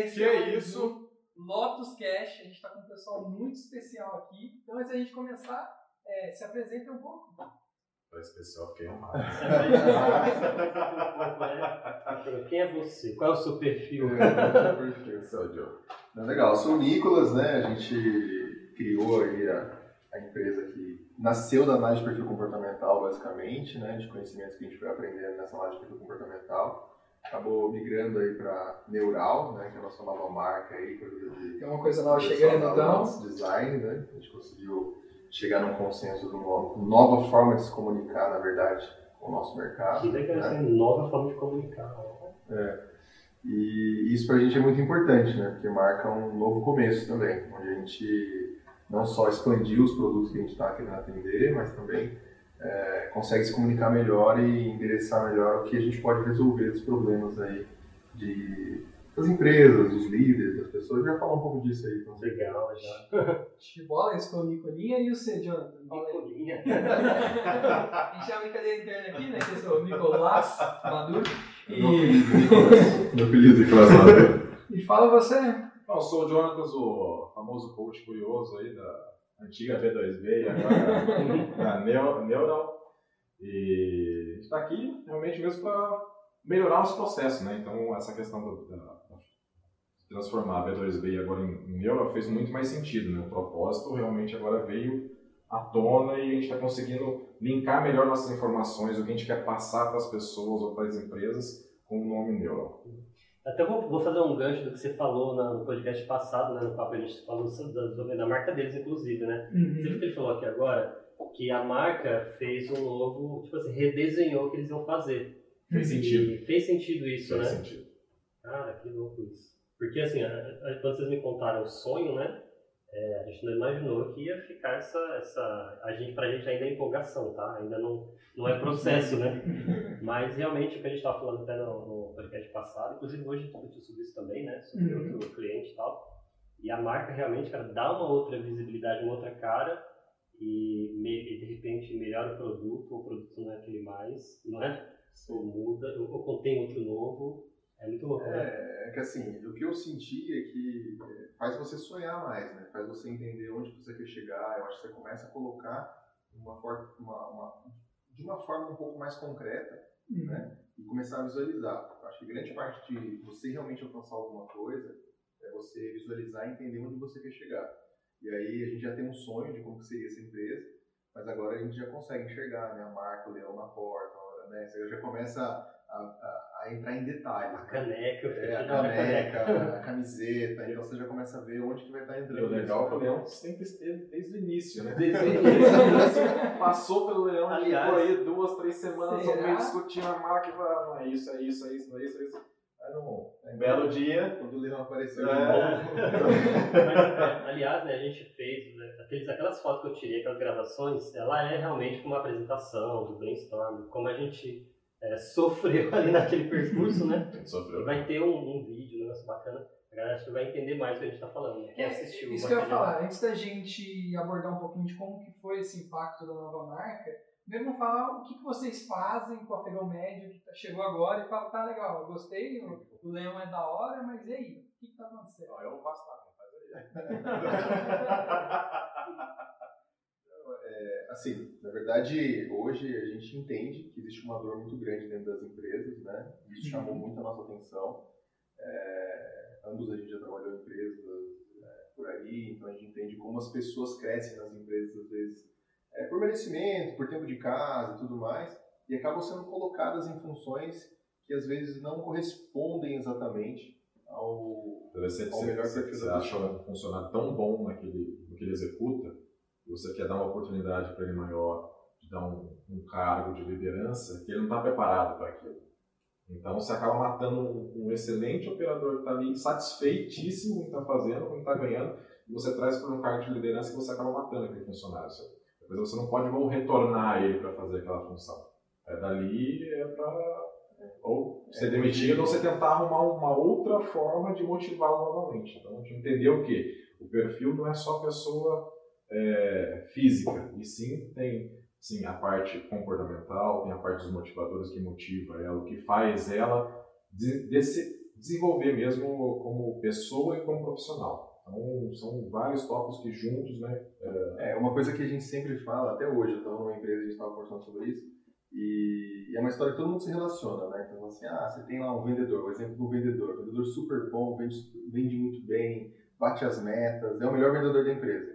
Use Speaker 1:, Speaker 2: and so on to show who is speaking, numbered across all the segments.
Speaker 1: esse
Speaker 2: Que
Speaker 1: é,
Speaker 2: é isso?
Speaker 1: Lotus Cash. A gente está com um pessoal muito especial aqui. Então, antes da gente começar, é, se apresenta um pouco.
Speaker 2: Para especial, fiquei honrado.
Speaker 3: Quem é você? Qual é o seu perfil?
Speaker 4: Esse é o Joe. Não, legal, eu sou o Nicolas, né? A gente criou aí a, a empresa que nasceu da análise de perfil comportamental, basicamente, né? De conhecimentos que a gente foi aprendendo nessa análise de perfil comportamental. Acabou migrando aí para Neural, né? Que é a nossa nova marca aí, de
Speaker 1: Tem uma coisa nova chegando, então.
Speaker 4: design, né? A gente conseguiu chegar num consenso de uma nova forma de se comunicar, na verdade, com o nosso mercado.
Speaker 3: Que legal,
Speaker 4: né?
Speaker 3: essa nova forma de comunicar.
Speaker 4: E isso pra gente é muito importante, né? Porque marca um novo começo também, onde a gente não só expandiu os produtos que a gente está querendo atender, mas também é, consegue se comunicar melhor e endereçar melhor o que a gente pode resolver dos problemas aí de, das empresas, dos líderes, das pessoas. Já falar um pouco disso aí. Então.
Speaker 3: Legal, já.
Speaker 1: De bola, esse foi o Nicolinha e o C, Jonathan.
Speaker 3: Nicolinha.
Speaker 1: A gente tem uma brincadeira interna aqui, né? Que eu sou o Nicolás Maduro.
Speaker 4: Meu
Speaker 1: E.
Speaker 4: Meu apelido, Nicolas Maduro.
Speaker 1: e fala você.
Speaker 2: Eu sou o Jonatas, o famoso coach curioso aí da antiga V2B e agora Neu- Neural. E a gente está aqui realmente mesmo para melhorar os processos, né? Então, essa questão do, da, transformar a V2B agora em, em Neural fez muito mais sentido, né? O propósito realmente agora veio à tona e a gente está conseguindo linkar melhor nossas informações, o que a gente quer passar para as pessoas ou para as empresas com o nome Neural.
Speaker 3: Até vou, vou fazer um gancho do que você falou no podcast passado, né? No papo a gente falou da, sobre a marca deles, inclusive, né? Você viu que ele falou aqui agora? Que a marca fez um novo, tipo assim, redesenhou o que eles iam fazer.
Speaker 2: Fez sentido.
Speaker 3: Fez sentido isso,
Speaker 2: Faz
Speaker 3: né?
Speaker 2: sentido.
Speaker 3: Cara, que louco isso. Porque assim, quando vocês me contaram o sonho, né? É, a gente não imaginou que ia ficar essa. essa a gente, pra gente ainda é empolgação, tá? Ainda não, não é processo, né? Mas realmente o que a gente estava falando até no, no podcast passado, inclusive hoje a gente discutiu sobre isso também, né? Sobre
Speaker 1: Uhum.
Speaker 3: outro cliente e tal. E a marca realmente, cara, dá uma outra visibilidade, uma outra cara e, me- e, de repente melhora o produto, o produto não é aquele mais, não é? Ou muda, ou, ou contém outro novo. É muito louco, né?
Speaker 4: É, é que assim, o que eu senti é que é, faz você sonhar mais, né? Faz você entender onde você quer chegar. Eu acho que você começa a colocar uma, uma- uma- de uma forma um pouco mais concreta né? e começar a visualizar. Eu acho que grande parte de você realmente alcançar alguma coisa é você visualizar e entender onde você quer chegar. E aí a gente já tem um sonho de como que seria essa empresa, mas agora a gente já consegue enxergar né? a marca, o leão na porta, né? Você já começa a, a- a entrar em detalhes.
Speaker 3: A
Speaker 4: né?
Speaker 3: caneca,
Speaker 4: É, a
Speaker 3: hora
Speaker 4: caneca, a camiseta, então você já começa a ver onde que vai estar
Speaker 2: E
Speaker 4: entrando.
Speaker 2: o legal é que o
Speaker 4: né?
Speaker 2: leão sempre esteve desde o início, né?
Speaker 3: Desde o
Speaker 2: Desde Passou pelo leão,
Speaker 3: Aliás,
Speaker 2: ficou aí duas, três semanas meio discutindo a marca e falando, não é isso, é isso, é isso, não é isso, é isso. Aí não, um belo dia,
Speaker 4: Quando o leão apareceu
Speaker 2: É.
Speaker 4: de novo.
Speaker 3: É, aliás, né, a gente fez né, aqueles, aquelas fotos que eu tirei, aquelas gravações, ela é realmente uma apresentação do brainstorm, como a gente é, sofreu ali naquele percurso, né?
Speaker 2: sofreu.
Speaker 3: Vai ter um, um vídeo, um negócio bacana, a galera acho que vai entender mais o que a gente tá falando, né? Quem
Speaker 1: É,
Speaker 3: assistiu o
Speaker 1: Isso que eu ia falar, antes da gente abordar um pouquinho de como que foi esse impacto da nova marca, mesmo falar o que, que vocês fazem com o afegão médio que tá- chegou agora e fala, tá legal, eu gostei, o, o leão é da hora, mas e aí? O que, que tá acontecendo?
Speaker 2: Não, eu faço nada, faz aí.
Speaker 4: É, assim, na verdade, hoje a gente entende que existe uma dor muito grande dentro das empresas, né? Isso chamou muito a nossa atenção. É, ambos a gente já trabalhou em empresas é, por aí, então a gente entende como as pessoas crescem nas empresas, às vezes, é, por merecimento, por tempo de casa e tudo mais, e acabam sendo colocadas em funções que às vezes não correspondem exatamente ao,
Speaker 2: Você,
Speaker 4: Ao melhor
Speaker 2: você,
Speaker 4: perfil
Speaker 2: você
Speaker 4: da
Speaker 2: acha um funcionário tão bom naquele, no que ele executa, você quer dar uma oportunidade para ele maior, de dar um, um cargo de liderança, que ele não está preparado para aquilo. Então você acaba matando um, excelente operador que está ali, satisfeitíssimo com o que está fazendo, com o que está ganhando, e você traz para um cargo de liderança e você acaba matando aquele funcionário. Depois você não pode vou retornar ele para fazer aquela função. É dali é para ou ser demitido ou você tentar arrumar uma outra forma de motivá-lo novamente. Então, a gente entendeu o quê? O perfil não é só pessoa é, física, e sim tem sim, a parte comportamental, tem a parte dos motivadores que motiva ela, o que faz ela de- desse- desenvolver mesmo como pessoa e como profissional. Então, são vários tópicos que juntos, né?
Speaker 4: É, uma coisa que a gente sempre fala, até hoje, eu estava numa empresa, a gente estava conversando sobre isso, e, e, é uma história que todo mundo se relaciona, né? Então, assim, ah, você tem lá um vendedor, o exemplo do vendedor, vendedor super bom, vende, vende muito bem, bate as metas, é o melhor vendedor da empresa.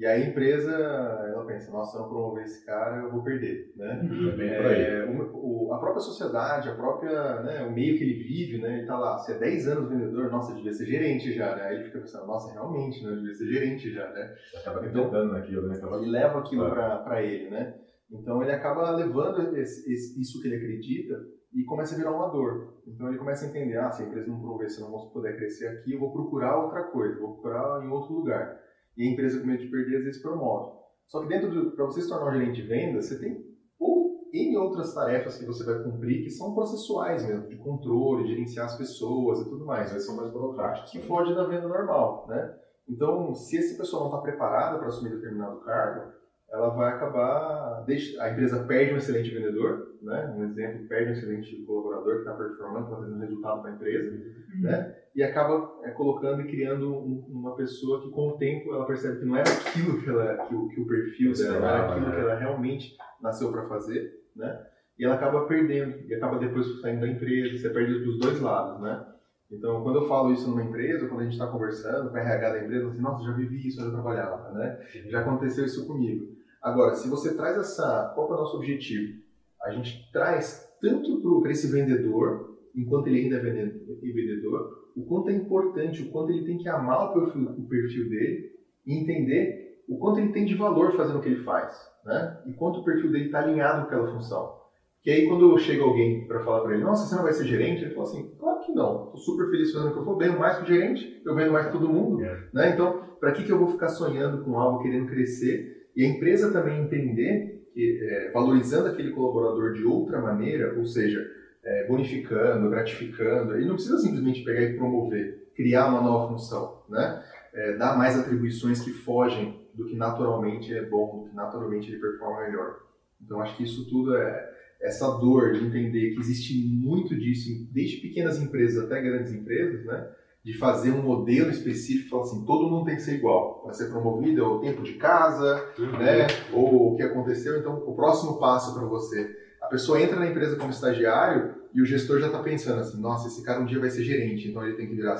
Speaker 4: E aí a empresa, ela pensa, nossa, se eu não promover esse cara, eu vou perder, né?
Speaker 2: Uhum.
Speaker 4: É, o, o, a própria sociedade, a própria, né, o meio que ele vive, né? Ele tá lá, se é 10 anos vendedor, nossa, devia ser gerente já, né? Aí ele fica pensando, nossa, realmente, né? Devia ser gerente já, né?
Speaker 2: Acaba então, naquilo, né?
Speaker 4: Acaba... Ele leva aquilo é. para ele, né? Então ele acaba levando esse, esse, isso que ele acredita e começa a virar uma dor. Então ele começa a entender, ah, se a empresa não promover, se eu não vou poder crescer aqui, eu vou procurar outra coisa, vou procurar em outro lugar. E a empresa com medo de perder, às vezes promove. Só que dentro para você se tornar um gerente de vendas, você tem ou N outras tarefas que você vai cumprir que são processuais mesmo, de controle, gerenciar as pessoas e tudo mais.
Speaker 2: Mas são mais burocráticos.
Speaker 4: Que foge da venda normal, né? Então, se essa pessoa não está preparada para assumir determinado cargo, ela vai acabar. A empresa perde um excelente vendedor, né? um exemplo, perde um excelente colaborador que está performando, está fazendo resultado para a empresa, uhum. né? e acaba é, colocando e criando um, uma pessoa que, com o tempo, ela percebe que não era aquilo que, ela, que, o, que o perfil dela, não era aquilo né? que ela realmente nasceu para fazer, né? e ela acaba perdendo, e acaba depois saindo da empresa, você perde dos dois lados. Né? Então, quando eu falo isso numa empresa, quando a gente está conversando com a RH da empresa, assim, nossa, já vivi isso, eu já trabalhava, né? Já aconteceu isso comigo. Agora, se você traz essa. Qual é o nosso objetivo? A gente traz tanto para esse vendedor, enquanto ele ainda é vendedor, o quanto é importante, o quanto ele tem que amar o perfil, o perfil dele e entender o quanto ele tem de valor fazendo o que ele faz, né? E quanto o perfil dele está alinhado com aquela função. Que aí quando chega alguém para falar para ele, nossa, você não vai ser gerente? Ele fala assim, claro que não, estou super feliz fazendo o que eu for, ganho mais que o gerente, eu vendo mais que todo mundo, é. né? Então, para que, que eu vou ficar sonhando com algo, querendo crescer, e a empresa também entender que, é, valorizando aquele colaborador de outra maneira, ou seja, é, bonificando, gratificando, ele não precisa simplesmente pegar e promover, criar uma nova função, né? É, dar mais atribuições que fogem do que naturalmente é bom, do que naturalmente ele performa melhor. Então acho que isso tudo é essa dor de entender que existe muito disso, desde pequenas empresas até grandes empresas, né? De fazer um modelo específico, falar assim, todo mundo tem que ser igual. Para ser promovido é o tempo de casa, uhum. né? Ou o que aconteceu. Então, o próximo passo para você. A pessoa entra na empresa como estagiário e o gestor já está pensando assim, nossa, esse cara um dia vai ser gerente, então ele tem que virar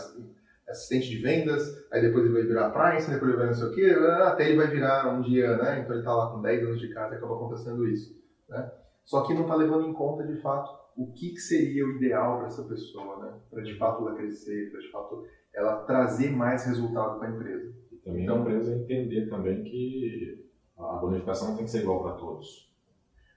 Speaker 4: assistente de vendas, aí depois ele vai virar price, depois ele vai não sei o quê, até ele vai virar um dia, né? Então ele está lá com 10 anos de casa e acaba acontecendo isso, né? Só que não está levando em conta, de fato, o que, que seria o ideal para essa pessoa, né? Para de fato ela crescer, para de fato ela trazer mais resultado para a empresa.
Speaker 2: E também então, a empresa entender também que a bonificação tem que ser igual para todos.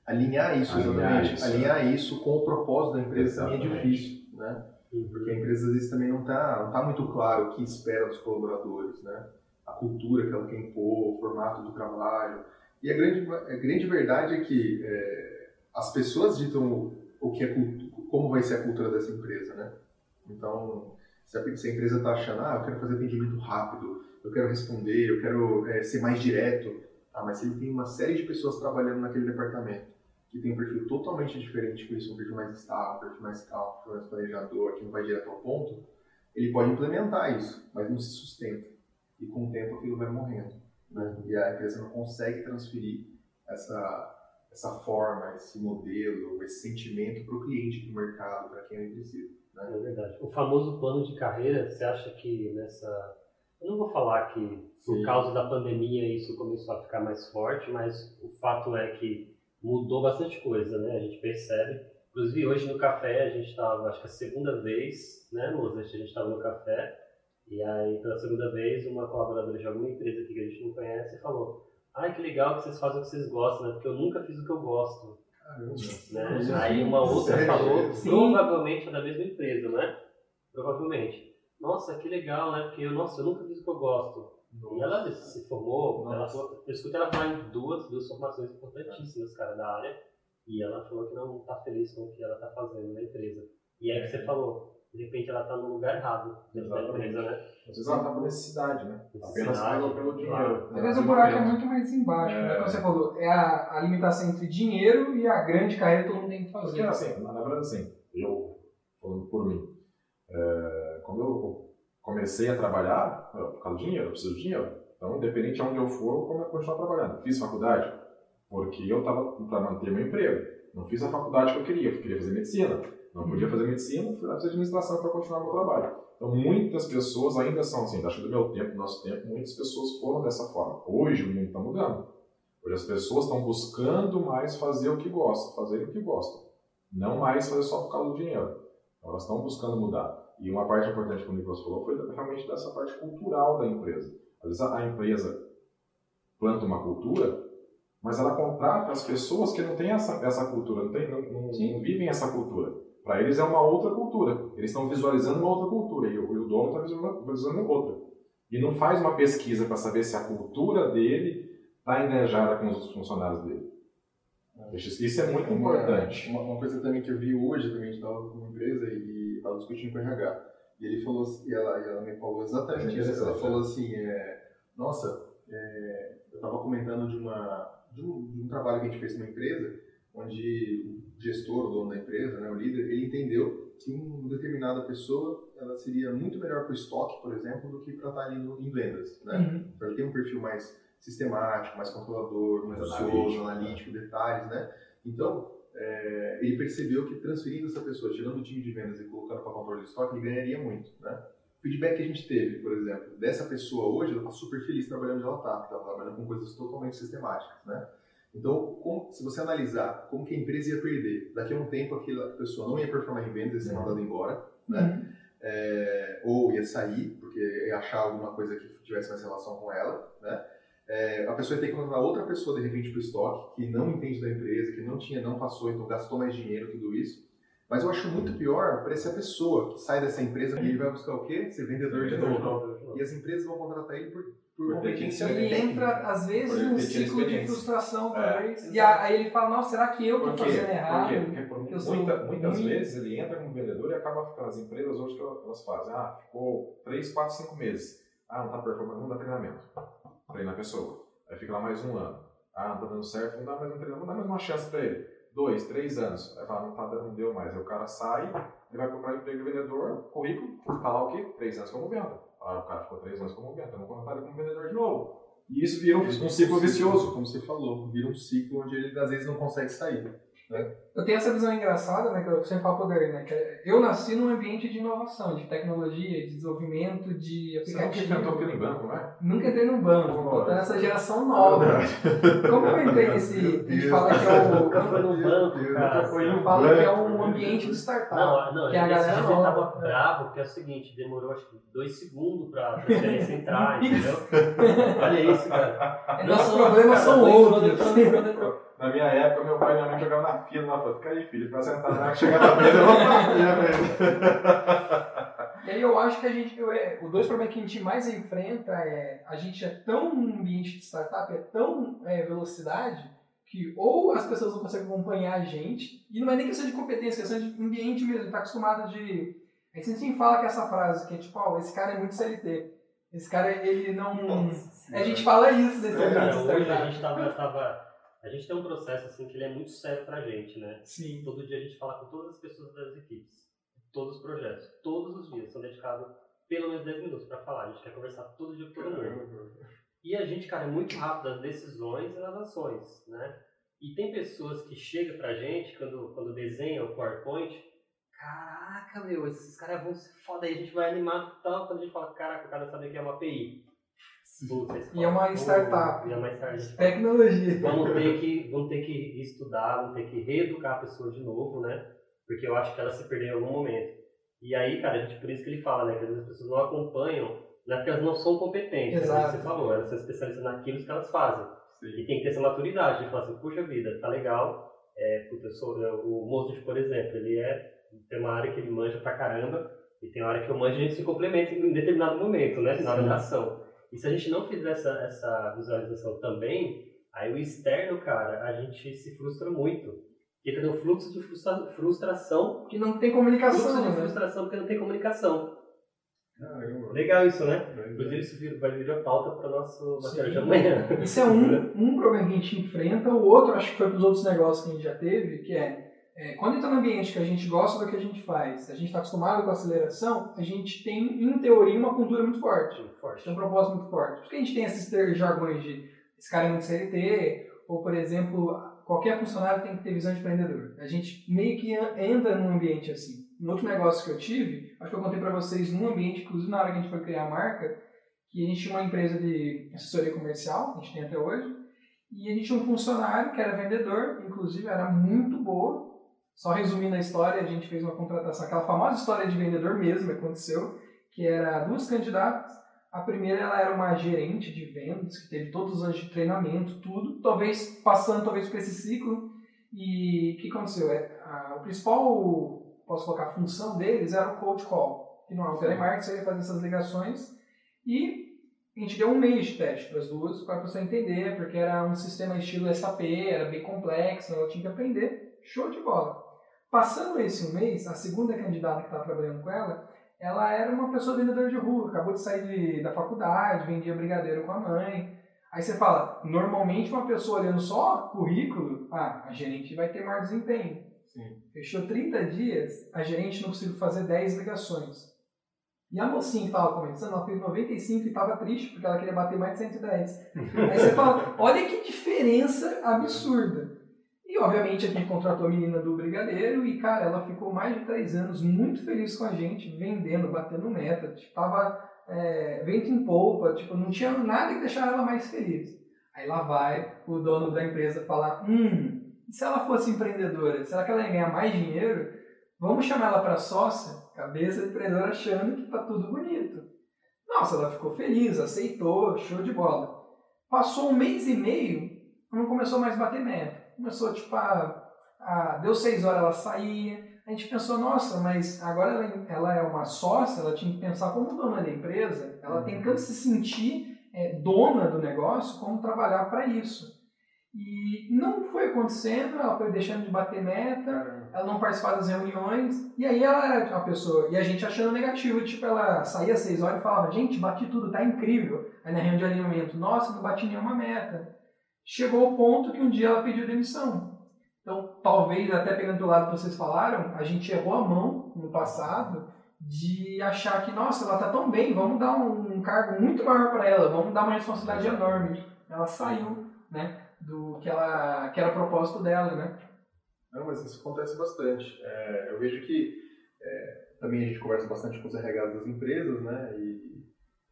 Speaker 4: Alinhar isso, Alinhar exatamente. Isso, Alinhar é. isso com o propósito da empresa também é difícil, né? Porque a empresa às vezes também não está não tá muito claro o que espera dos colaboradores, né? A cultura que ela quer impor, o formato do trabalho. E a grande, a grande verdade é que é, as pessoas ditam o que é como vai ser a cultura dessa empresa, né? Então, se a, se a empresa está achando, ah, eu quero fazer atendimento rápido, eu quero responder, eu quero é, ser mais direto, ah, mas se ele tem uma série de pessoas trabalhando naquele departamento que tem um perfil totalmente diferente com isso, um perfil mais estável, um perfil mais calmo, um perfil mais planejador, que não vai direto ao ponto, ele pode implementar isso, mas não se sustenta. E com o tempo aquilo vai morrendo. Né? E a empresa não consegue transferir essa essa forma, esse modelo, esse sentimento para o cliente, para o mercado, para quem ele precisa. Né?
Speaker 3: É verdade. O famoso plano de carreira, você acha que nessa. Eu não vou falar que por Sim. causa da pandemia isso começou a ficar mais forte, mas o fato é que mudou bastante coisa, né? A gente percebe. Inclusive hoje no café a gente estava, acho que a segunda vez, né, moça? A gente estava no café e aí pela segunda vez uma colaboradora de alguma empresa aqui que a gente não conhece falou ai que legal que vocês fazem o que vocês gostam, né? Porque eu nunca fiz o que eu gosto. Caramba. Né? Aí uma outra Sério? falou, Sim. provavelmente é da mesma empresa, né? Provavelmente. Nossa, que legal, né? Porque eu, nossa, eu nunca fiz o que eu gosto. Nossa. E ela se formou, ela, eu escutei ela falar em duas, duas formações importantíssimas, cara, da área. E ela falou que não está feliz com o que ela está fazendo na empresa. E é que você falou, de repente ela está no lugar errado dentro da empresa, né?
Speaker 2: Às vezes ela está por necessidade, né? Apenas pelo, pelo dinheiro.
Speaker 1: Às vezes o buraco é muito mais embaixo, né? é... né? Como você falou, é a, a limitação entre dinheiro e a grande carreira que todo mundo tem que fazer.
Speaker 2: Porque assim, na verdade assim, eu, falando por mim, É, quando eu comecei a trabalhar, por causa do dinheiro, eu preciso de dinheiro. Então, independente de onde eu for, eu vou continuar trabalhando. Fiz faculdade porque eu estava para manter meu emprego. Não fiz a faculdade que eu queria, eu queria fazer medicina. Não podia fazer medicina, fui fazer administração para continuar meu trabalho. Então, muitas pessoas ainda são assim, acho que do meu tempo, do nosso tempo, muitas pessoas foram dessa forma. Hoje o mundo está mudando. Hoje as pessoas estão buscando mais fazer o que gostam, fazer o que gostam. Não mais fazer só por causa do dinheiro. Então, elas estão buscando mudar. E uma parte importante que o Nicolas falou foi realmente dessa parte cultural da empresa. Às vezes a empresa planta uma cultura, mas ela contrata as pessoas que não têm essa, essa cultura, não, tem, não, não, não vivem essa cultura. Para eles é uma outra cultura. Eles estão visualizando uma outra cultura e o, e o dono está visualizando outra. E não faz uma pesquisa para saber se a cultura dele está engajada com os funcionários dele. Isso é muito
Speaker 4: uma,
Speaker 2: importante.
Speaker 4: Uma, uma, coisa também que eu vi hoje, também a gente estava com uma empresa e estava discutindo com o RH. E ele falou, e ela, e ela me falou exatamente isso. Ela falou assim, é, nossa, é, eu estava comentando de, uma, de um, de um trabalho que a gente fez numa empresa, onde gestor, o dono da empresa, né, o líder, ele entendeu que uma determinada pessoa ela seria muito melhor para o estoque, por exemplo, do que para estar ali no, em vendas. Né? Uhum. Então ele tem um perfil mais sistemático, mais controlador, mais ansioso, analítico, detalhes, né? Então, é, ele percebeu que transferindo essa pessoa, tirando o time de vendas e colocando para controle de estoque, ele ganharia muito, né? O feedback que a gente teve, por exemplo, dessa pessoa hoje, ela está super feliz trabalhando onde ela está, porque ela está trabalhando com coisas totalmente sistemáticas, né? Então, como, se você analisar como que a empresa ia perder, daqui a um tempo aquela pessoa não ia performar em vendas, ia ser mandada embora, né? Uhum. É, ou ia sair, porque ia achar alguma coisa que tivesse mais relação com ela, né? É, a pessoa tem que contratar outra pessoa de repente para o estoque, que não entende da empresa, que não tinha, não passou, então gastou mais dinheiro, tudo isso. Mas eu acho muito pior para essa pessoa que sai dessa empresa e ele vai buscar o quê? Ser vendedor de novo. E as empresas vão contratar ele por, por, competência
Speaker 1: Ele entra, às vezes, num ciclo de frustração, talvez. É, e aí ele fala, nossa, será que eu estou fazendo errado? Por
Speaker 2: quê? Porque por muita, muitas muito... vezes ele entra como vendedor e acaba ficando. As empresas hoje que elas fazem, ah, ficou 3, 4, 5 meses. Ah, não está performando, não dá treinamento treinar a pessoa. Aí fica lá mais um ano. Ah, não tá dando certo, não dá mais um treinamento, não dá mais uma chance para ele. Dois, três anos. Aí fala, não, tá, não deu mais. Aí o cara sai, ele vai procurar emprego de vendedor, currículo, tá lá o quê? Três anos como venda. Ah, o cara ficou três anos como venda, não contratar ele como vendedor de novo. E isso vira um, um ciclo vicioso.
Speaker 4: Como você falou, vira um ciclo onde ele às vezes não consegue sair. Né?
Speaker 1: Eu tenho essa visão engraçada, né, que eu sempre falo poder, né, que eu nasci num ambiente de inovação, de tecnologia, de desenvolvimento, de aplicativo.
Speaker 2: Você nunca entrou em banco, não é?
Speaker 1: Nunca entrei num banco, tô nessa geração nova. Como eu entrei nesse, a gente fala que é o...
Speaker 3: Nunca foi num banco, cara.
Speaker 1: Foi um fala que é um ambiente de startup. Não,
Speaker 3: não, que a galera nova. tava bravo, porque é o seguinte, demorou acho que dois segundos pra transferência entrar, entendeu? Olha isso, cara.
Speaker 1: Nossos problemas são outros
Speaker 2: na minha época, meu pai e minha mãe jogavam na fila, ela falou, fica aí, filho, pra sentar na chegar na mesa, eu vou
Speaker 1: E aí eu acho que a gente, eu, é, os dois problemas que a gente mais enfrenta é, a gente é tão um ambiente de startup, é tão é, velocidade, que ou as pessoas não conseguem acompanhar a gente, e não é nem questão de competência, é questão de ambiente mesmo, tá acostumado de... A gente sempre fala que essa frase, que é tipo, ó, oh, esse cara é muito CLT. Esse cara, ele não... Nossa, a gente fala isso nesse
Speaker 3: é, ambiente. Hoje a gente tava, tava a gente tem um processo assim que ele é muito sério pra gente, né?
Speaker 1: Sim.
Speaker 3: Todo dia a gente fala com todas as pessoas das equipes, todos os projetos, todos os dias são dedicados pelo menos 10 minutos para falar. A gente quer conversar todo dia com todo mundo. E a gente, cara, é muito rápido nas decisões e nas ações, né? E tem pessoas que chegam pra gente quando, quando desenha o PowerPoint, caraca, meu, esses caras vão ser foda aí, a gente vai animar tal, quando a gente fala, caraca, o cara sabe que é uma API.
Speaker 1: E é uma startup.
Speaker 3: E é uma startup.
Speaker 1: Tecnologia.
Speaker 3: Vamos ter, que, vamos ter que estudar, vamos ter que reeducar a pessoa de novo, né? Porque eu acho que ela se perdeu em algum momento. E aí, cara, a gente, por isso que ele fala, né? Que às vezes as pessoas não acompanham, não é porque elas não são competentes, é Exato. como você falou, elas são especialistas naquilo que elas fazem. Sim. E tem que ter essa maturidade de falar assim, puxa vida, tá legal. É, puta, eu sou, eu, o Mozart, por exemplo, ele é, tem uma área que ele manja pra caramba, e tem uma área que eu manjo e a gente se complementa em determinado momento, né? Na hora da ação. E se a gente não fizer essa, essa visualização também, aí o externo, cara, a gente se frustra muito. Porque tem um fluxo de frustra frustração.
Speaker 1: Que não tem comunicação.
Speaker 3: Fluxo de né? frustração porque não tem comunicação. Legal isso, né? Inclusive isso vai vir a pauta para o nosso material de amanhã.
Speaker 1: Isso é um, um problema que a gente enfrenta. O outro, acho que foi para os outros negócios que a gente já teve, que é é, quando entra no ambiente que a gente gosta do que a gente faz, a gente está acostumado com a aceleração, a gente tem, em teoria, uma cultura muito forte.
Speaker 3: Muito forte.
Speaker 1: Tem um propósito muito forte. Por que a gente tem esses ter- jargões de esse cara é muito CLT, ou, por exemplo, qualquer funcionário tem que ter visão de empreendedor. A gente meio que en- entra num ambiente assim. No outro negócio que eu tive, acho que eu contei para vocês num ambiente, inclusive na hora que a gente foi criar a marca, que a gente tinha uma empresa de assessoria comercial, a gente tem até hoje, e a gente tinha um funcionário que era vendedor, inclusive era muito boa. Só resumindo a história, a gente fez uma contratação, aquela famosa história de vendedor mesmo aconteceu, que era duas candidatas. A primeira ela era uma gerente de vendas, que teve todos os anos de treinamento, tudo, talvez passando talvez por esse ciclo. E o que aconteceu? É, a, o principal, posso colocar, função deles era o cold call, que não é o telemarketing, você ia fazer essas ligações. E a gente deu um mês de teste para as duas, para a pessoa entender, porque era um sistema estilo SAP, era bem complexo, ela tinha que aprender. Show de bola. Passando esse um mês, a segunda candidata que estava trabalhando com ela, ela era uma pessoa vendedora de rua, acabou de sair de, da faculdade, vendia brigadeiro com a mãe. Aí você fala, normalmente uma pessoa olhando só currículo, ah, a gerente vai ter maior desempenho.
Speaker 4: Sim.
Speaker 1: Fechou 30 dias, a gerente não conseguiu fazer 10 ligações. E a mocinha que estava começando, ela fez 95 e estava triste, porque ela queria bater mais de 110. Aí você fala, olha que diferença absurda. E obviamente a gente contratou a menina do Brigadeiro e, cara, ela ficou mais de três anos muito feliz com a gente, vendendo, batendo meta. Tipo, tava é, vento em polpa, tipo, não tinha nada que deixar ela mais feliz. Aí lá vai o dono da empresa falar, hum, se ela fosse empreendedora, será que ela ia ganhar mais dinheiro? Vamos chamar ela para sócia? Cabeça de empreendedora achando que tá tudo bonito. Nossa, ela ficou feliz, aceitou, show de bola. Passou um mês e meio, não começou mais a bater meta. Começou, tipo, a, a- deu seis horas, ela saía. A gente pensou, nossa, mas agora ela, ela é uma sócia, ela tinha que pensar como dona da empresa, ela tem que se sentir é, dona do negócio, como trabalhar para isso. E não foi acontecendo, ela foi deixando de bater meta, ela não participava das reuniões, e aí ela era uma pessoa, e a gente achando negativo, tipo, ela saía às seis horas e falava, gente, bati tudo, tá incrível. Aí na reunião de alinhamento, nossa, não bati nenhuma meta. Chegou ao ponto que um dia ela pediu demissão. Então, talvez, até pegando do lado que vocês falaram, a gente errou a mão no passado de achar que, nossa, ela tá tão bem, vamos dar um, um cargo muito maior para ela, vamos dar uma responsabilidade enorme. Ela saiu, né, do que, ela, que era o propósito dela, né?
Speaker 4: Não, mas isso acontece bastante. É, eu vejo que é, também a gente conversa bastante com os RH das empresas, né? E,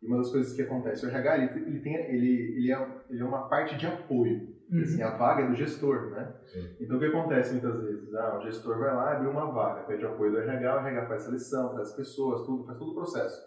Speaker 4: e uma das coisas que acontece, o RH ele, ele tem, ele, ele, é, ele é uma parte de apoio. Assim, a vaga é do gestor, né?
Speaker 2: Sim.
Speaker 4: Então o que acontece muitas vezes? Ah, o gestor vai lá, abre uma vaga, pede apoio do RH, o RH faz seleção, traz pessoas, tudo, faz todo o processo.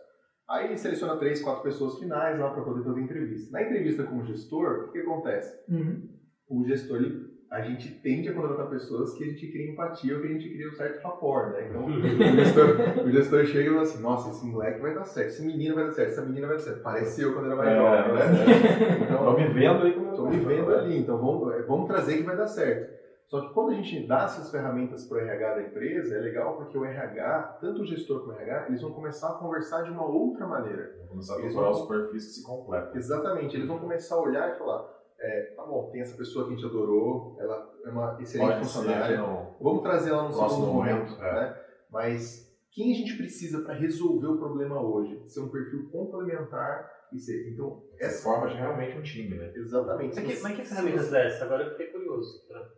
Speaker 4: Aí seleciona três, quatro pessoas finais lá para poder fazer entrevista. Na entrevista com o gestor, o que acontece?
Speaker 1: Uhum.
Speaker 4: O gestor, ele, a gente tende a contratar pessoas que a gente cria empatia ou que a gente cria um certo rapport, né? Então, o gestor, o gestor chega e fala assim, nossa, esse moleque vai dar certo, esse menino vai dar certo, essa menina vai dar certo. Parece eu quando era mais
Speaker 2: É,
Speaker 4: jovem, né?
Speaker 2: Tô
Speaker 4: Então,
Speaker 2: me vendo aí como eu
Speaker 4: estou me vendo ali, então vamos, vamos trazer que vai dar certo. Só que quando a gente dá essas ferramentas para o RH da empresa, é legal porque o RH, tanto o gestor como o RH, eles vão começar a conversar de uma outra maneira.
Speaker 2: Vou começar a procurar
Speaker 4: vão-
Speaker 2: os perfis que se completam.
Speaker 4: Exatamente, eles vão começar a olhar e falar, é, tá bom, tem essa pessoa que a gente adorou, ela é uma excelente
Speaker 2: Pode ser
Speaker 4: funcionária, vamos trazer ela no segundo momento,
Speaker 2: momento, é.
Speaker 4: né? Mas quem a gente precisa para resolver o problema hoje? Ser um perfil complementar e ser. Então,
Speaker 2: Essa
Speaker 4: essa
Speaker 2: forma realmente um time, né?
Speaker 4: exatamente.
Speaker 3: Mas que, mas que ferramentas é essa? Agora eu fiquei curioso. Tá?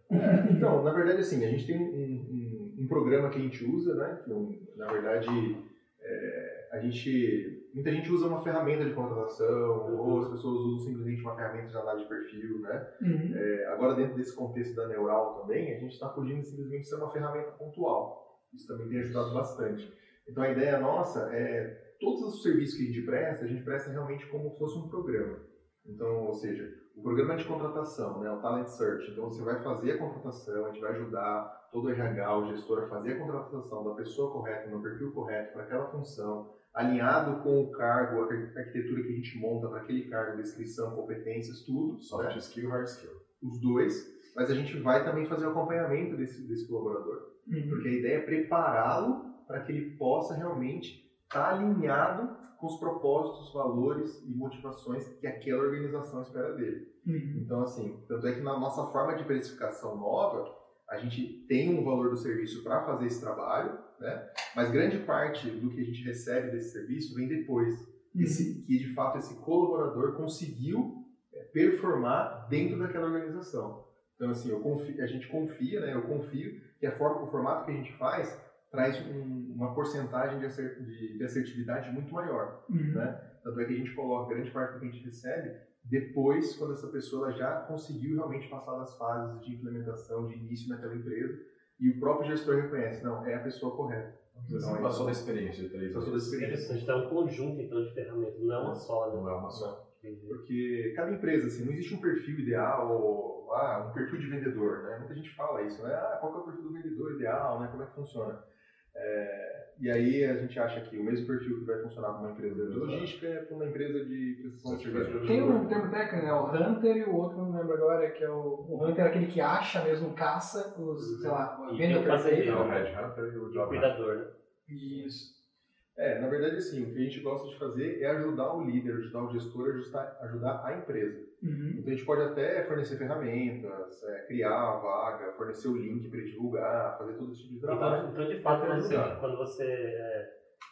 Speaker 4: Então, na verdade, assim, a gente tem um, um- um programa que a gente usa, né? Que, um- na verdade, é, a gente. Muita gente usa uma ferramenta de contratação, ou as pessoas usam simplesmente uma ferramenta de análise de perfil, né?
Speaker 1: Uhum.
Speaker 4: É, agora, dentro desse contexto da Neural também, a gente está fugindo de simplesmente ser uma ferramenta pontual. Isso também tem ajudado bastante. Então, a ideia nossa é todos os serviços que a gente presta, a gente presta realmente como se fosse um programa. Então, ou seja, o programa de contratação, né, o Talent Search. Então, você vai fazer a contratação, a gente vai ajudar todo o RH, o gestor a fazer a contratação da pessoa correta, no perfil correto, para aquela função, alinhado com o cargo, a arquitetura que a gente monta para aquele cargo, descrição, competências, tudo.
Speaker 2: Soft
Speaker 4: né?
Speaker 2: skill, hard skill.
Speaker 4: os dois, mas a gente vai também fazer o acompanhamento desse, desse colaborador.
Speaker 1: Uhum.
Speaker 4: Porque a ideia é prepará-lo para que ele possa realmente estar alinhado com os propósitos, valores e motivações que aquela organização espera dele.
Speaker 1: Uhum.
Speaker 4: Então, assim, tanto é que na nossa forma de precificação nova, a gente tem um valor do serviço para fazer esse trabalho, né? mas grande parte do que a gente recebe desse serviço vem depois.
Speaker 1: Uhum.
Speaker 4: Esse, que de fato esse colaborador conseguiu é, performar dentro daquela organização. Então, assim, eu confio, a gente confia, né? eu confio que a forma, o formato que a gente faz traz um, uma porcentagem de, assert, de, de, assertividade muito maior.
Speaker 1: Uhum.
Speaker 4: Né? Tanto é que a gente coloca grande parte do que a gente recebe depois, quando essa pessoa já conseguiu realmente passar das fases de implementação, de início naquela empresa, e o próprio gestor reconhece, não, é a pessoa correta.
Speaker 2: Você não passou da experiência de três
Speaker 4: Passou da
Speaker 2: anos.
Speaker 4: experiência.
Speaker 3: Interessante, então é um conjunto então de ferramentas, não é uma só, né?
Speaker 2: Não é uma só.
Speaker 4: Porque cada empresa, assim, não existe um perfil ideal, ou ah, um perfil de vendedor, né? Muita gente fala isso, né? Ah, qual que é o perfil do vendedor ideal, né? Como é que funciona? É, e aí a gente acha que o mesmo perfil que vai funcionar para uma empresa de logística é para uma empresa de prestação de serviço de
Speaker 1: Tem um termo técnico, né? O Hunter e o outro, não lembro agora, que é o, o Hunter é aquele que acha mesmo, caça os, sei lá, venda
Speaker 3: tem o
Speaker 1: perfeita.
Speaker 2: É o Red Hunter e o Job
Speaker 3: cuidador, né?
Speaker 1: Isso.
Speaker 4: É, na verdade, assim, o que a gente gosta de fazer é ajudar o líder, ajudar o gestor, ajustar- ajudar a empresa.
Speaker 1: Uhum.
Speaker 4: Então a gente pode até fornecer ferramentas, é, criar a vaga, fornecer o link para divulgar, fazer todo esse tipo de trabalho.
Speaker 3: Então, então, de fato,
Speaker 4: Vai
Speaker 3: você,
Speaker 4: ajudar.
Speaker 3: quando você é,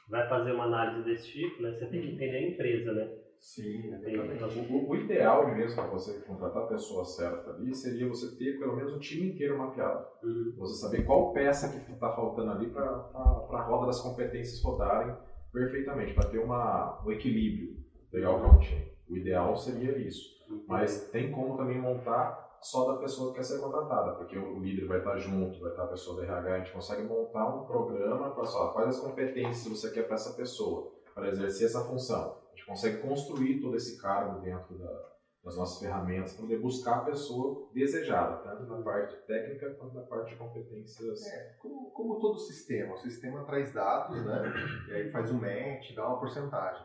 Speaker 3: vai fazer uma análise desse tipo, né, você tem que entender a empresa, né?
Speaker 4: Sim,
Speaker 3: Tem-
Speaker 4: exatamente.
Speaker 2: O, o ideal mesmo para você contratar a pessoa certa ali seria você ter pelo menos o time inteiro mapeado.
Speaker 3: Uhum.
Speaker 2: Você saber qual peça que está faltando ali para a roda das competências rodarem perfeitamente, para ter uma, um equilíbrio legal com o time. O ideal seria isso. Mas tem como também montar só da pessoa que quer ser contratada, porque o líder vai estar junto, vai estar a pessoa da RH, a gente consegue montar um programa para só quais as competências você quer para essa pessoa, para exercer essa função. A gente consegue construir todo esse cargo dentro da- das nossas ferramentas para poder buscar a pessoa desejada, tanto na parte técnica quanto na parte de competências.
Speaker 4: É, como, como todo sistema, o sistema traz dados, né? E aí faz um match, dá uma porcentagem.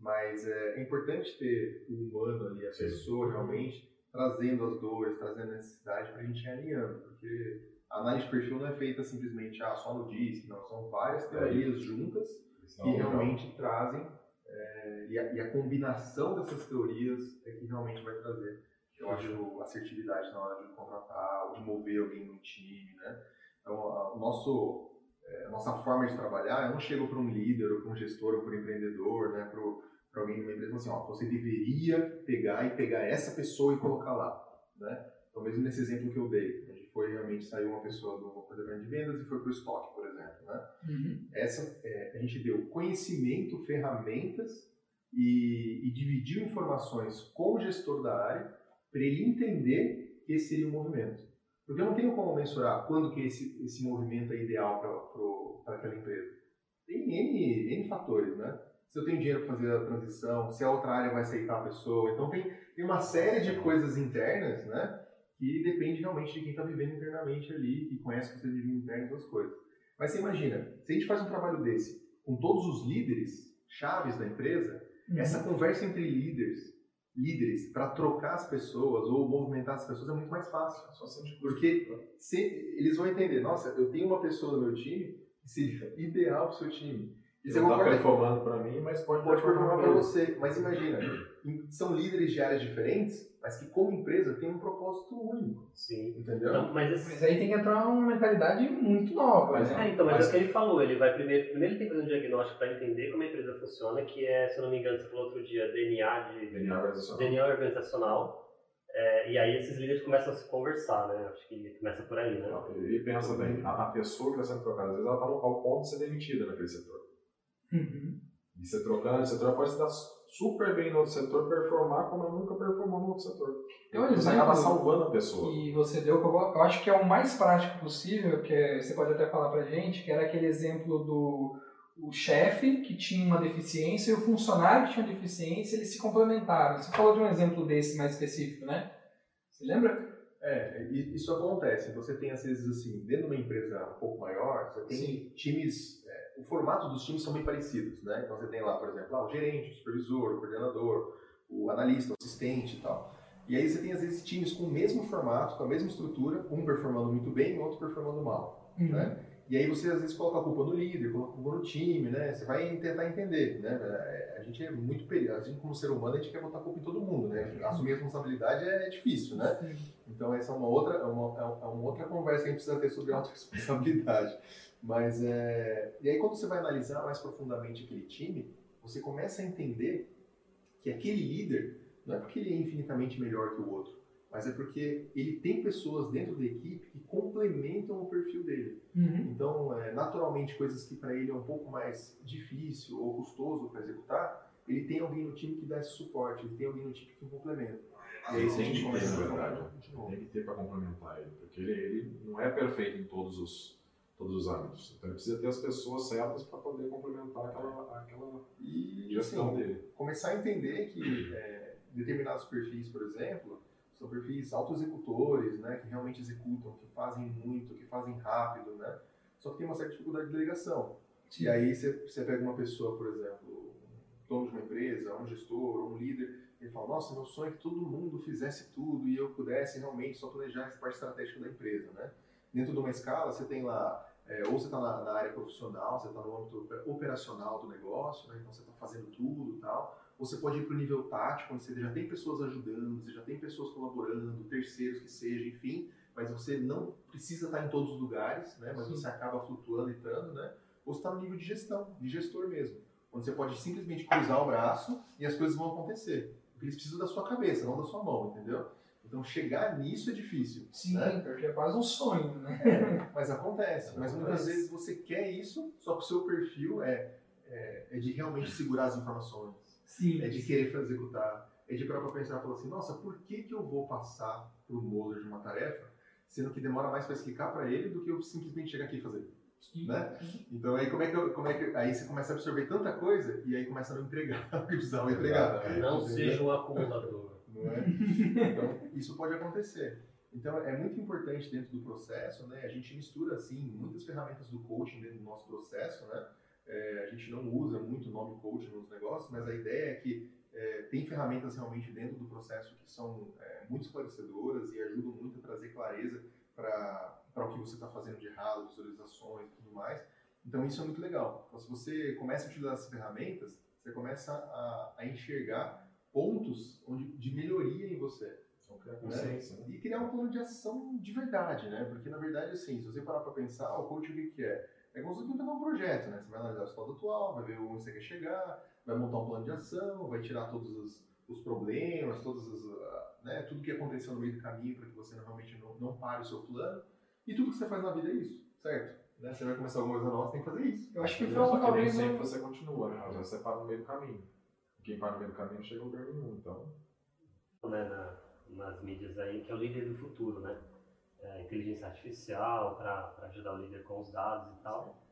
Speaker 4: Mas é, é importante ter o humano ali, a
Speaker 2: Sim.
Speaker 4: pessoa realmente trazendo as dores, trazendo a necessidade para a gente ir alinhando. Porque a análise de perfil não é feita simplesmente ah, só no DISC, não. São várias teorias juntas que
Speaker 2: Então,
Speaker 4: realmente trazem é, e, a, e a combinação dessas teorias é que realmente vai trazer, eu acho, assertividade na hora de contratar ou de mover alguém no time, né? Então, a, o nosso, é, a nossa forma de trabalhar, eu não chego para um líder ou para um gestor ou para um empreendedor, né? Para alguém de uma empresa assim, ó, você deveria pegar e pegar essa pessoa e colocar lá, né? Então, mesmo nesse exemplo que eu dei, onde foi realmente saiu uma pessoa do departamento de vendas e foi para o estoque, por exemplo, né?
Speaker 1: Uhum.
Speaker 4: essa é, a gente deu conhecimento, ferramentas e, e dividiu informações com o gestor da área para ele entender que esse seria o movimento. Porque eu não tenho como mensurar quando que esse, esse movimento é ideal para aquela empresa. Tem N, N fatores, né? Se eu tenho dinheiro para fazer a transição, se a outra área vai aceitar a pessoa. Então tem, tem uma série de coisas internas, né? Que depende realmente de quem está vivendo internamente ali, que conhece o procedimento interno das coisas. Mas você imagina, se a gente faz um trabalho desse com todos os líderes chaves da empresa,
Speaker 1: Uhum.
Speaker 4: essa conversa entre líderes, líderes para trocar as pessoas ou movimentar as pessoas é muito mais fácil. Porque se, eles vão entender, nossa, eu tenho uma pessoa no meu time que seria ideal para o seu time. E você
Speaker 2: não está performando para mim, mas pode,
Speaker 4: pode performar para você. Mas imagina, são líderes de áreas diferentes, mas que como empresa tem um propósito único,
Speaker 3: Sim.
Speaker 4: entendeu?
Speaker 3: Então, mas esse,
Speaker 1: Mas aí tem que entrar uma mentalidade muito nova.
Speaker 2: Mas
Speaker 1: né?
Speaker 3: É, então, mas,
Speaker 2: Mas-
Speaker 3: é o que ele falou, ele vai primeiro, primeiro ele tem que fazer um diagnóstico para entender como a empresa funciona, que é, se eu não me engano, você falou outro dia, DNA de
Speaker 2: DNA organizacional.
Speaker 3: DNA organizacional. É, e aí esses líderes começam a se conversar, né? Acho que começa por aí, né?
Speaker 2: E pensa bem, a, a pessoa que está sendo trocada, às vezes ela está ao ponto de ser demitida naquele setor.
Speaker 1: Uhum.
Speaker 2: E você trocando de setor, ela pode se dar super bem no outro setor, performar como ela nunca performou no outro setor.
Speaker 1: Tem um
Speaker 2: Você
Speaker 1: exemplo
Speaker 2: acaba salvando a pessoa.
Speaker 1: que você deu, eu, acho que é o mais prático possível, que é- você pode até falar pra gente, que era aquele exemplo do o chefe que tinha uma deficiência e o funcionário que tinha uma deficiência, eles se complementaram. Você falou de um exemplo desse mais específico, né? Você lembra?
Speaker 4: É, e- isso acontece. Você tem, às vezes, assim, dentro de uma empresa um pouco maior, você tem
Speaker 1: Sim.
Speaker 4: times. O formato dos times são bem parecidos, né? Então você tem lá, por exemplo, ah, o gerente, o supervisor, o coordenador, o analista, o assistente e tal. E aí você tem, às vezes, times com o mesmo formato, com a mesma estrutura, um performando muito bem e o outro performando mal, né? E aí você, às vezes, coloca a culpa no líder, coloca a culpa no time, né? Você vai tentar entender, né? É, A gente é muito perigoso. A gente, como ser humano, a gente quer botar a culpa em todo mundo, né? Assumir responsabilidade é difícil, né? Então essa é uma outra, é uma, é uma outra conversa que a gente precisa ter sobre autorresponsabilidade. Mas é... E aí quando você vai analisar mais profundamente aquele time, você começa a entender que aquele líder não é porque ele é infinitamente melhor que o outro, mas é porque ele tem pessoas dentro da equipe que complementam o perfil dele.
Speaker 1: Uhum.
Speaker 4: Então, é, naturalmente, coisas que para ele é um pouco mais difícil ou custoso para executar, ele tem alguém no time que dá esse suporte, ele tem alguém no time que complementa. E aí, se a
Speaker 2: Tem
Speaker 4: gente começa a.
Speaker 2: Tem que ter para complementar ele, porque ele, ele não é perfeito em todos os, todos os âmbitos. Então ele precisa ter as pessoas certas para poder complementar aquela, aquela
Speaker 4: E
Speaker 2: gestão
Speaker 4: assim,
Speaker 2: dele.
Speaker 4: começar a entender que é, determinados perfis, por exemplo, são perfis autoexecutores, né, que realmente executam, que fazem muito, que fazem rápido, né, só que tem uma certa dificuldade de delegação. E aí você, você pega uma pessoa, por exemplo, um dono de uma empresa, um gestor, um líder, ele fala, nossa, meu sonho é que todo mundo fizesse tudo e eu pudesse realmente só planejar essa parte estratégica da empresa, né? Dentro de uma escala, você tem lá, é, ou você está na, na área profissional, você está no âmbito oper- operacional do negócio, né? então você está fazendo tudo e tal. Você pode ir para o nível tático, onde você já tem pessoas ajudando, você já tem pessoas colaborando, terceiros que seja, enfim, mas você não precisa estar em todos os lugares, né? mas
Speaker 1: Sim.
Speaker 4: você acaba flutuando e estando, né? ou você está no nível de gestão, de gestor mesmo, onde você pode simplesmente cruzar o braço e as coisas vão acontecer. Porque eles precisam da sua cabeça, não da sua mão, entendeu? Então chegar nisso é difícil.
Speaker 1: Sim,
Speaker 4: né?
Speaker 1: porque é quase um sonho, né?
Speaker 4: É, mas acontece. Mas muitas
Speaker 1: Acontece.
Speaker 4: vezes você quer isso, só que o seu perfil é, é, é de realmente segurar as informações,
Speaker 1: Sim.
Speaker 4: é de querer fazer executar, é de parar pra pensar e falar assim, nossa, por que, que eu vou passar pro Moser de uma tarefa, sendo que demora mais para explicar para ele do que eu simplesmente chegar aqui e fazer?
Speaker 1: Sim.
Speaker 4: né? Então aí como é que eu, como é que aí você começa a absorver tanta coisa e aí começa a não entregar o que precisava entregar.
Speaker 2: Exatamente.
Speaker 3: Não
Speaker 4: Entendeu?
Speaker 3: seja um acumulador.
Speaker 4: não é? Então, isso pode acontecer. Então, é muito importante dentro do processo, né? A gente mistura, assim, muitas ferramentas do coaching dentro do nosso processo, né? É, a gente não usa muito o nome coaching nos negócios, mas a ideia é que é, tem ferramentas realmente dentro do processo que são é, muito esclarecedoras e ajudam muito a trazer clareza para o que você está fazendo de errado, visualizações e tudo mais. Então, isso é muito legal. Então, se você começa a utilizar essas ferramentas, você começa a, a enxergar pontos onde, de melhoria em você
Speaker 2: né?
Speaker 4: e criar um plano de ação de verdade, né? Porque na verdade, assim, se você parar para pensar, o coaching o que é? É como se você montar um projeto, né? Você vai analisar o estado atual, vai ver onde você quer chegar, vai montar um plano de ação, vai tirar todos os, os problemas, todas as, ah, né? tudo que aconteceu no meio do caminho para que você realmente não, não pare o seu plano. E tudo que você faz na vida é isso, certo? Né? Você vai começar alguma coisa nova, você tem que fazer isso.
Speaker 1: Eu acho que
Speaker 2: Só
Speaker 1: foi
Speaker 2: nem
Speaker 1: talvez
Speaker 2: sempre
Speaker 1: um...
Speaker 2: você continua, né? Às vezes você para no meio do caminho. Quem para no meio do caminho não chega a lugar nenhum, então...
Speaker 3: né, na- nas mídias aí, que é o líder do futuro, né? É, inteligência artificial para ajudar o líder com os dados e tal.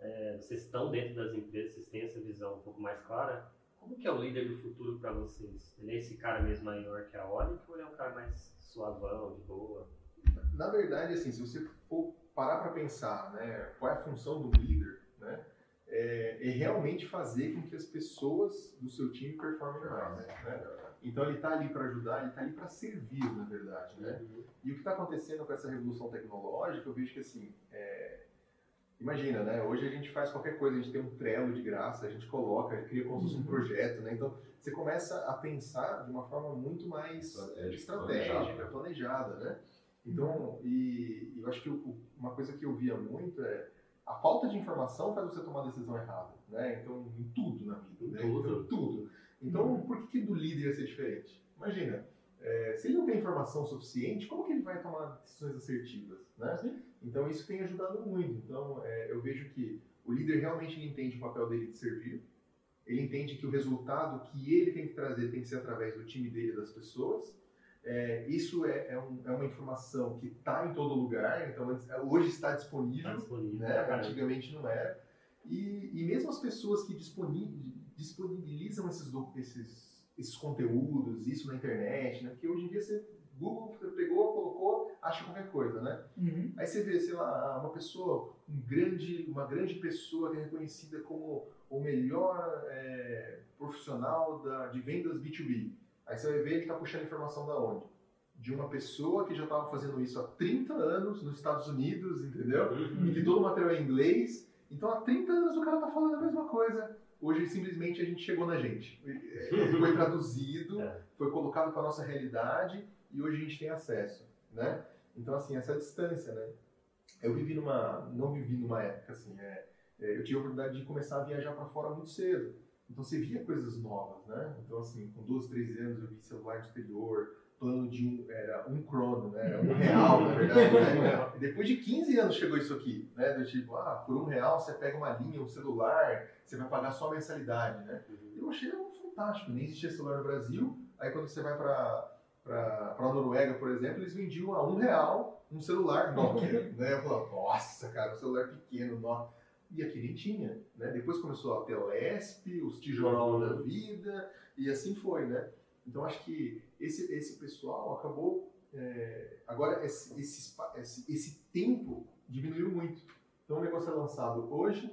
Speaker 3: É, vocês estão dentro das empresas, vocês têm essa visão um pouco mais clara. Como que é o líder do futuro para vocês? Ele é esse cara mesmo maior que a Olic ou ele é um cara mais suavão, de boa?
Speaker 4: Na verdade, assim, se você for parar para pensar, né, qual é a função do líder, né, é, é realmente fazer com que as pessoas do seu time performem mais, né? Então ele está ali para ajudar, ele está ali para servir, na verdade, né? E o que está acontecendo com essa revolução tecnológica, eu vejo que assim, é, imagina, né? Hoje a gente faz qualquer coisa, a gente tem um trelo de graça, a gente coloca, cria como se fosse um
Speaker 1: Uhum.
Speaker 4: projeto, né? Então você começa a pensar de uma forma muito mais
Speaker 2: Estratégica,
Speaker 4: estratégica,
Speaker 2: planejada.
Speaker 4: né? Então, e, e eu acho que uma coisa que eu via muito é a falta de informação faz você tomar a decisão errada, né? Então, em tudo na vida, né?
Speaker 3: tudo.
Speaker 4: Então, tudo. Então, por que, que do líder ia ser diferente? Imagina, é, se ele não tem informação suficiente, como que ele vai tomar decisões assertivas, né? Então, isso tem ajudado muito. Então, é, eu vejo que o líder realmente entende o papel dele de servir, ele entende que o resultado que ele tem que trazer tem que ser através do time dele e das pessoas. É, isso é, é um- é uma informação que está em todo lugar, então antes- hoje está disponível
Speaker 3: Está disponível.
Speaker 4: né?
Speaker 3: caramba.
Speaker 4: Antigamente não era. E, e mesmo as pessoas que disponi- disponibilizam esses, esses, esses conteúdos, isso na internet, né? Porque hoje em dia você Google pegou, colocou, acha qualquer coisa, né?
Speaker 1: Uhum.
Speaker 4: Aí você vê, sei lá, uma pessoa, um grande, uma grande pessoa que é reconhecida como o melhor é, profissional da, de vendas B2B. Aí você vai ver ele está puxando informação da onde? De uma pessoa que já estava fazendo isso há 30 anos nos Estados Unidos, entendeu?
Speaker 3: Uhum.
Speaker 4: e que todo o material é em inglês. Então há 30 anos o cara tá falando a mesma coisa. Hoje simplesmente a gente chegou na gente. Ele Foi traduzido,
Speaker 3: É.
Speaker 4: foi colocado para nossa realidade e hoje a gente tem acesso. né? Então, assim, essa distância, né? Eu vivi numa, não vivi numa época assim, é, é, eu tive a oportunidade de começar a viajar para fora muito cedo. Então você via coisas novas, né? Então assim, com 12, 13 anos eu vi celular no exterior, plano de um, era um crono, né? Era um real, na verdade. Né? Depois de 15 anos chegou isso aqui, né? Do tipo, ah, por um real você pega uma linha, um celular, você vai pagar só a mensalidade, né? Eu achei fantástico, nem existia celular no Brasil. Aí quando você vai para para a Noruega, por exemplo, eles vendiam a um real um celular Nokia. né? Eu falava, nossa, cara, um celular pequeno, Nokia. E aqui nem tinha. Né? Depois começou a Telesp, os tijolão da vida, e assim foi, né? Então acho que esse, esse pessoal acabou. É, agora, esse, esse, esse, esse tempo diminuiu muito. Então o negócio é lançado hoje,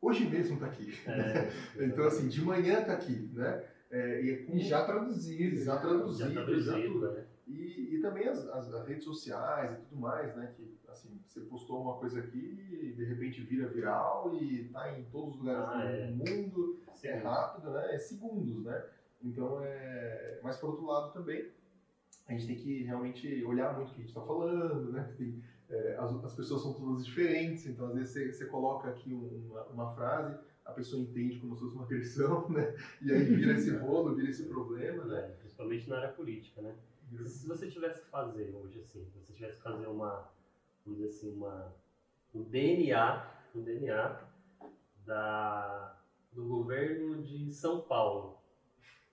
Speaker 4: hoje mesmo está aqui. É, então, assim, de manhã está aqui, né?
Speaker 1: É, e, é com... e, já traduzido.
Speaker 4: Já traduzido, já, traduzido, já né? E, e também as, as, as, redes sociais e tudo mais, né? Que, assim, você postou uma coisa aqui e de repente vira viral e está em todos os lugares ah, do é. mundo. É rápido, né? É segundos, né? Então, é... Mas, por outro lado, também, a gente tem que realmente olhar muito o que a gente está falando, né? Tem, é, as, as, pessoas são todas diferentes, então, às vezes, você, você coloca aqui uma, uma frase a pessoa entende como se fosse uma agressão, né? E aí vira esse rolo, vira esse problema, né? É,
Speaker 3: principalmente na área política, né? Se você tivesse que fazer hoje, assim, se você tivesse que fazer uma, vamos dizer assim, uma, um DNA, um DNA da, do governo de São Paulo,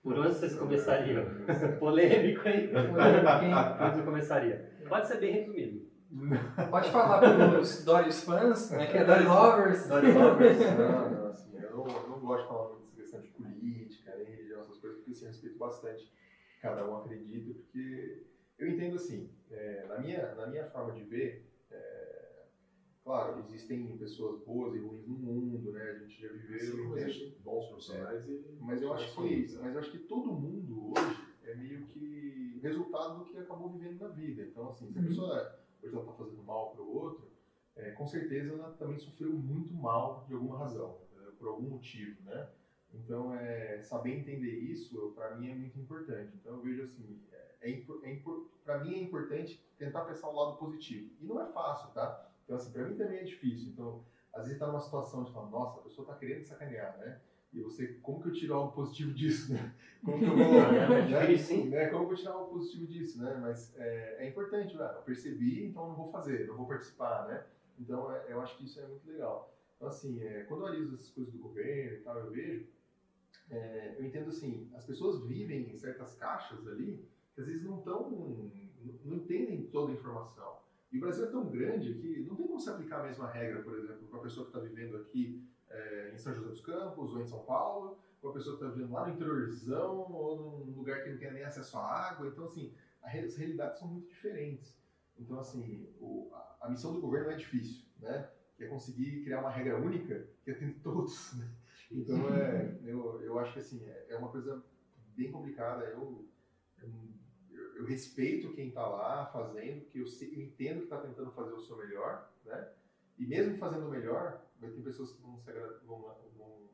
Speaker 3: por onde vocês começariam? Polêmico, hein? Onde você começaria? Pode ser bem resumido.
Speaker 1: Pode falar para os Doris fãs, né, que é Dory Lovers.
Speaker 4: Dory Lovers. Não, não, assim, eu não, eu não gosto de falar muito dessa questão de política, nem religião, essas coisas, porque assim, eu respeito bastante cada um acredita, porque eu entendo assim, é, na, minha, na minha forma de ver, é, claro, existem pessoas boas e ruins no mundo, né? A gente já viveu. Sim,
Speaker 2: existe bons profissionais é, e.
Speaker 4: Mas eu, acho que, mas eu acho que todo mundo hoje é meio que resultado do que acabou vivendo na vida. Então, assim, se a uhum. pessoa hoje ela está fazendo mal para o outro, é, com certeza ela também sofreu muito mal de alguma razão, né, por algum motivo, né? Então, é, saber entender isso, para mim, é muito importante. Então, eu vejo assim, é, é, é para mim é importante tentar pensar o lado positivo. E não é fácil, tá? Então, assim, para mim também é difícil. Então, às vezes está numa situação de falar, nossa, a pessoa está querendo sacanear, né? E você, como que eu tiro algo positivo disso, né? Como que eu vou, é, né? né? Como eu vou tirar algo positivo disso, né? Mas é, é importante, né? eu percebi, então não vou fazer, não vou participar, né? Então é, eu acho que isso é muito legal. Então assim, é, quando eu analiso essas coisas do governo e tal, eu vejo, é, eu entendo assim, as pessoas vivem em certas caixas ali que às vezes não estão, não entendem toda a informação. E o Brasil é tão grande que não tem como se aplicar a mesma regra, por exemplo, para a pessoa que está vivendo aqui é, em São José dos Campos ou em São Paulo, ou a pessoa que está vivendo lá no interiorzão ou num lugar que não tem nem acesso à água. Então, assim, as realidades são muito diferentes. Então, assim, o, a, a, missão do governo é difícil, né? Que é conseguir criar uma regra única que atende todos, né? Então, é, eu, eu acho que, assim, é, é uma coisa bem complicada. Eu, eu, eu respeito quem está lá fazendo, porque eu, eu entendo que está tentando fazer o seu melhor, né? E mesmo fazendo o melhor, vai ter pessoas que vão, vão, vão,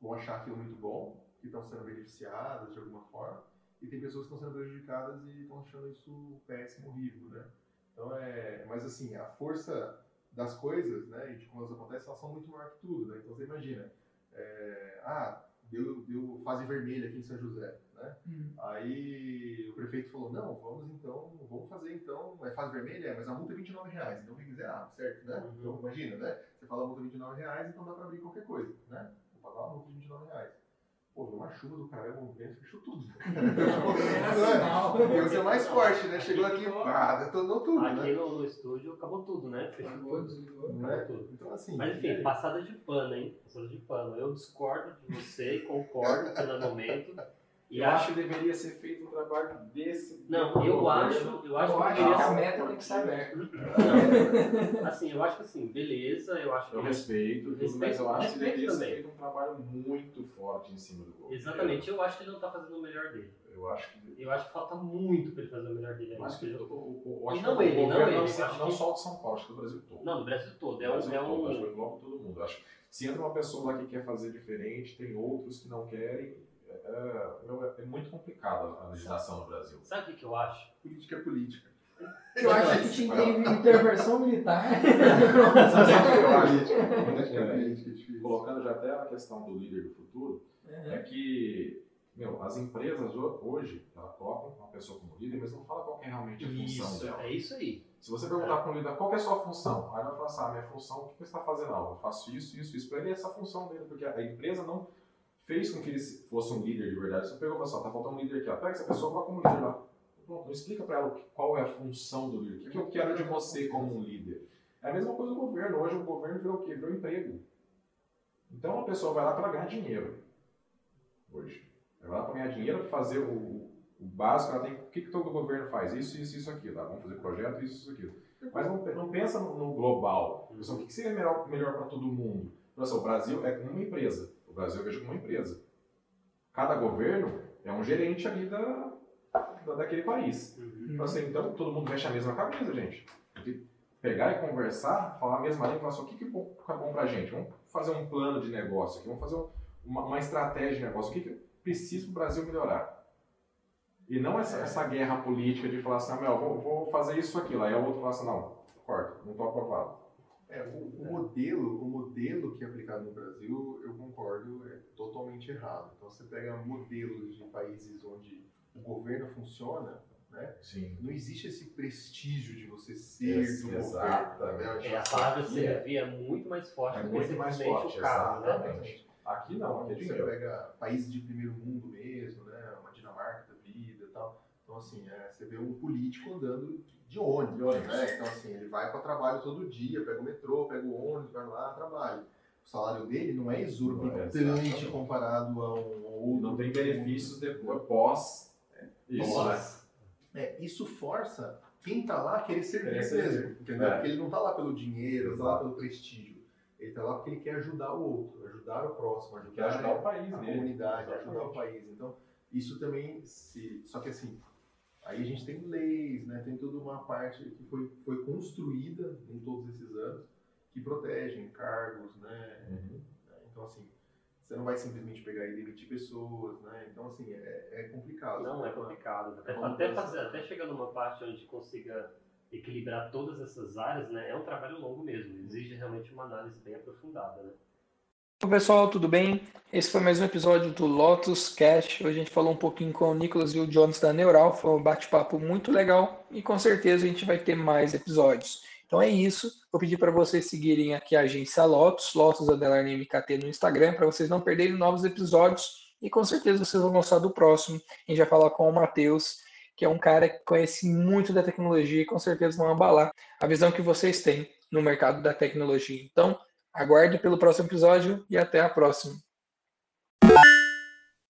Speaker 4: vão achar aquilo muito bom, que estão sendo beneficiadas de alguma forma, e tem pessoas que estão sendo prejudicadas e estão achando isso péssimo, horrível, né? Então é, mas assim, a força das coisas, né, e de como elas acontecem, elas são muito maior que tudo, né? Então você imagina, é, ah, deu, deu fase vermelha aqui em São José, né? Hum. Aí o prefeito falou, não, vamos então, vamos fazer então, é fase vermelha, mas a multa é 29 reais, então fica zerado, certo, né? Uhum. Então imagina, né? Você fala a multa é 29 reais, então dá pra abrir qualquer coisa, né? Vou pagar uma multa de 29 reais. Pô, uma chuva do caramba, um vento, fechou tudo. Deu ser mais forte, né? Chegou aqui, pá, detonou tudo.
Speaker 3: Aqui
Speaker 4: né?
Speaker 3: no, no, estúdio acabou tudo, né? Fechou tudo.
Speaker 4: Né? tudo. Então, assim,
Speaker 3: Mas enfim, passada de pano, hein? Passada de pano. Eu discordo de você, concordo pelo momento.
Speaker 2: E eu acho que deveria ser feito um trabalho desse.
Speaker 3: Não, eu acho, eu acho, eu que,
Speaker 1: acho que a meta tem que ser aberta.
Speaker 3: assim, eu acho que assim, beleza, eu acho que.
Speaker 2: Eu respeito, respeito mas eu acho que deveria também. ser feito um trabalho muito forte em cima do gol.
Speaker 3: Exatamente, eu acho que ele não está fazendo o melhor dele.
Speaker 2: Eu acho que.
Speaker 3: Eu acho que falta muito para ele fazer o melhor dele ainda.
Speaker 2: Mas que
Speaker 3: o,
Speaker 2: o, o,
Speaker 3: e não ele, não ele.
Speaker 2: Não, não só o de São Paulo, acho que do Brasil todo.
Speaker 3: Não, do Brasil todo. É, Brasil
Speaker 2: é
Speaker 3: um.
Speaker 2: Todo, acho que engloba todo mundo. Acho que se entra uma pessoa lá que quer fazer diferente, tem outros que não querem é, é, é muito complicada a legislação no Brasil.
Speaker 3: Sabe o que, que eu acho?
Speaker 4: Política é política.
Speaker 1: Eu acho que tinha que ter intervenção militar.
Speaker 2: É, colocando já até a questão do líder do futuro, é que meu, as empresas hoje, ela colocam uma pessoa como líder, mas não fala qual é realmente a função
Speaker 3: Isso,
Speaker 2: dela.
Speaker 3: é isso aí.
Speaker 2: Se você perguntar para um líder qual é a sua função, aí ele vai falar assim, ah, minha função, o que você está fazendo? Não, eu faço isso, isso, isso. Para ele é essa função dele, porque a empresa não fez com que ele fosse um líder de verdade. Você pegou e falou assim, tá faltando um líder aqui, ó. pega essa pessoa e coloca como líder lá. Pronto, explica para ela qual é a função do líder, o que eu quero de você como um líder. É a mesma coisa do governo. Hoje o governo virou o quê? Virou emprego. Então a pessoa vai lá para ganhar dinheiro. Hoje. Ela vai lá para ganhar dinheiro para fazer o, o, básico. Ela tem, o que, que todo governo faz? Isso, isso, isso, aquilo. Tá? Vamos fazer projeto, isso, isso, aquilo. Mas não, não pensa no, no global. Pensa, o que, que seria melhor, melhor para todo mundo? O Brasil é como uma empresa. O Brasil eu vejo como uma empresa. Cada governo é um gerente ali da, da daquele país. Uhum. Então, assim, então, todo mundo mexe a mesma cabeça, gente. Tem que pegar e conversar, falar a mesma língua, falar assim, o que, que é bom para a gente? Vamos fazer um plano de negócio aqui, vamos fazer uma, uma estratégia de negócio. O que, que precisa para o Brasil melhorar? E não essa, essa guerra política de falar assim, ah, meu, vou, vou fazer isso aqui. Aí o outro fala assim, não, corta, não estou aprovado.
Speaker 4: É, o, o, modelo, o modelo que é aplicado no Brasil, eu concordo, é totalmente errado. Então você pega modelos de países onde o governo funciona, né?
Speaker 2: Sim.
Speaker 4: Não existe esse prestígio de você ser
Speaker 2: esse, do exatamente.
Speaker 3: governo. Né? É, a palavra servir é muito mais forte
Speaker 2: é
Speaker 3: do
Speaker 2: que muito mais forte,
Speaker 3: o carro, né?
Speaker 2: exatamente. Né? Aqui não, aqui é
Speaker 4: Você pega países de primeiro mundo mesmo, né? Uma Dinamarca da vida e tal. Então, assim, é, você vê um político andando de ônibus, de ônibus. Né? Então, assim, ele vai para o trabalho todo dia, pega o metrô, pega o ônibus, vai lá, trabalha. O salário dele não é exorbitante é, comparado a um outro.
Speaker 2: Não tem benefícios depois, pós.
Speaker 4: É, isso, né? é, isso força quem está lá a querer servir mesmo, entendeu? É. Porque ele não está lá pelo dinheiro, está lá pelo prestígio. Ele está lá porque ele quer ajudar o outro, ajudar o próximo, ajudar,
Speaker 2: ajudar o país,
Speaker 4: a comunidade, ajudar o país. Então, isso também se. Só que assim, aí a gente tem leis, né? tem toda uma parte que foi, foi construída em todos esses anos que protegem cargos, né? Uhum. Então, assim, você não vai simplesmente pegar e demitir pessoas, né? Então, assim, é, é complicado.
Speaker 3: Não, é complicado. Até, até, fazer, até chegar numa parte onde consiga equilibrar todas essas áreas, né, é um trabalho longo mesmo, exige realmente uma análise bem aprofundada, né.
Speaker 1: Olá pessoal, tudo bem? Esse foi mais um episódio do Lotus Cash. Hoje a gente falou um pouquinho com o Nicolas e o Jones da Neural, foi um bate-papo muito legal e com certeza a gente vai ter mais episódios. Então é isso, vou pedir para vocês seguirem aqui a agência Lotus, Lotus Underline MKT no Instagram, para vocês não perderem novos episódios e com certeza vocês vão gostar do próximo. A gente vai falar com o Matheus que é um cara que conhece muito da tecnologia e com certeza vão abalar a visão que vocês têm no mercado da tecnologia. Então, aguarde pelo próximo episódio e até a próxima.